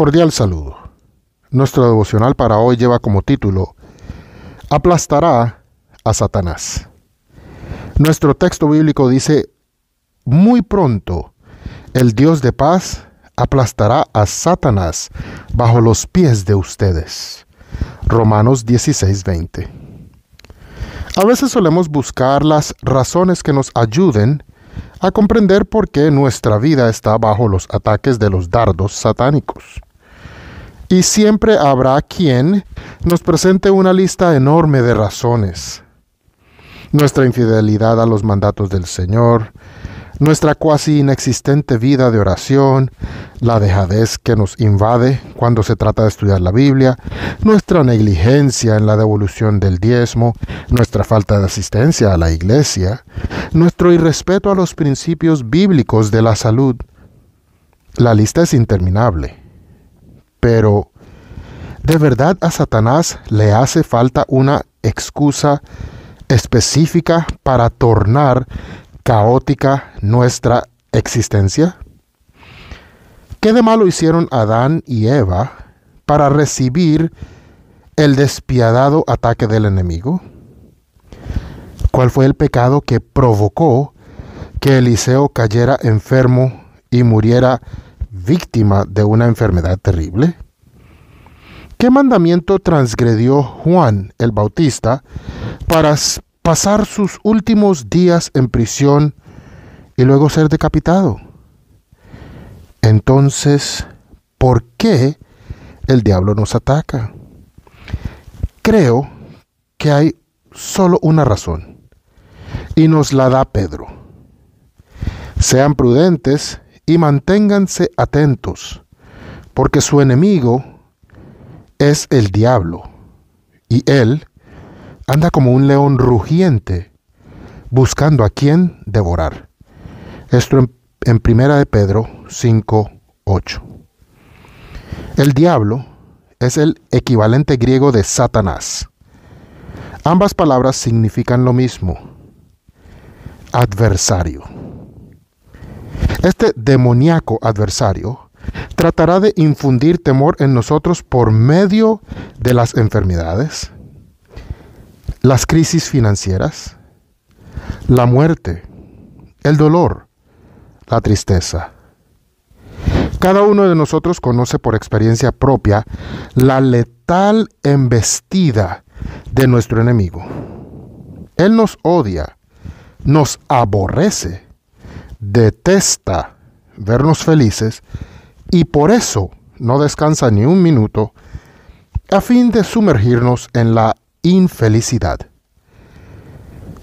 Cordial saludo. Nuestro devocional para hoy lleva como título Aplastará a Satanás. Nuestro texto bíblico dice, muy pronto el Dios de paz aplastará a Satanás bajo los pies de ustedes. Romanos 16:20. A veces solemos buscar las razones que nos ayuden a comprender por qué nuestra vida está bajo los ataques de los dardos satánicos. Y siempre habrá quien nos presente una lista enorme de razones. Nuestra infidelidad a los mandatos del Señor, nuestra cuasi inexistente vida de oración, la dejadez que nos invade cuando se trata de estudiar la Biblia, nuestra negligencia en la devolución del diezmo, nuestra falta de asistencia a la iglesia, nuestro irrespeto a los principios bíblicos de la salud. La lista es interminable. Pero, ¿de verdad a Satanás le hace falta una excusa específica para tornar caótica nuestra existencia? ¿Qué de malo hicieron Adán y Eva para recibir el despiadado ataque del enemigo? ¿Cuál fue el pecado que provocó que Eliseo cayera enfermo y muriera víctima de una enfermedad terrible? ¿Qué mandamiento transgredió Juan el Bautista para pasar sus últimos días en prisión y luego ser decapitado? Entonces, ¿por qué el diablo nos ataca? Creo que hay solo una razón, y nos la da Pedro. Sean prudentes y manténganse atentos, porque su enemigo es el diablo, y él anda como un león rugiente, buscando a quien devorar. Esto en, en Primera de Pedro 5, 8. El diablo es el equivalente griego de Satanás. Ambas palabras significan lo mismo, adversario. Este demoníaco adversario tratará de infundir temor en nosotros por medio de las enfermedades, las crisis financieras, la muerte, el dolor, la tristeza. Cada uno de nosotros conoce por experiencia propia la letal embestida de nuestro enemigo. Él nos odia, nos aborrece, detesta vernos felices y por eso no descansa ni un minuto a fin de sumergirnos en la infelicidad.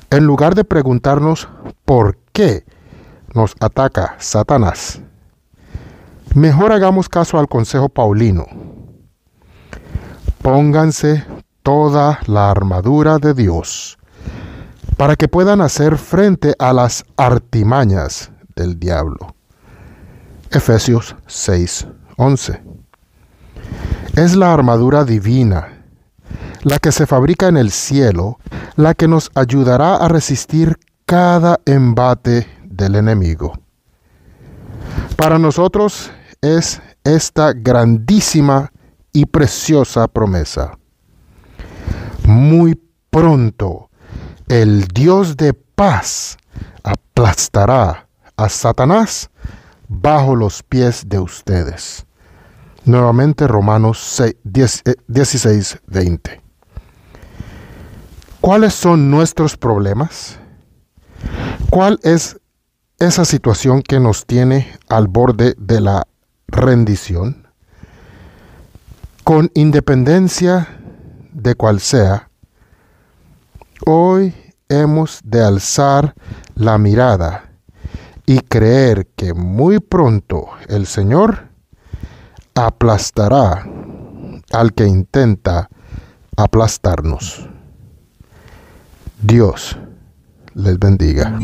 En lugar de preguntarnos por qué nos ataca Satanás, mejor hagamos caso al consejo paulino. Pónganse toda la armadura de Dios para que puedan hacer frente a las artimañas del diablo. Efesios 6:11. Es la armadura divina, la que se fabrica en el cielo, la que nos ayudará a resistir cada embate del enemigo. Para nosotros es esta grandísima y preciosa promesa. Muy pronto el Dios de paz aplastará a Satanás bajo los pies de ustedes. Nuevamente Romanos 16, 20. Eh, ¿Cuáles son nuestros problemas? ¿Cuál es esa situación que nos tiene al borde de la rendición? Con independencia de cual sea, hoy hemos de alzar la mirada y creer que muy pronto el Señor aplastará al que intenta aplastarnos. Dios les bendiga.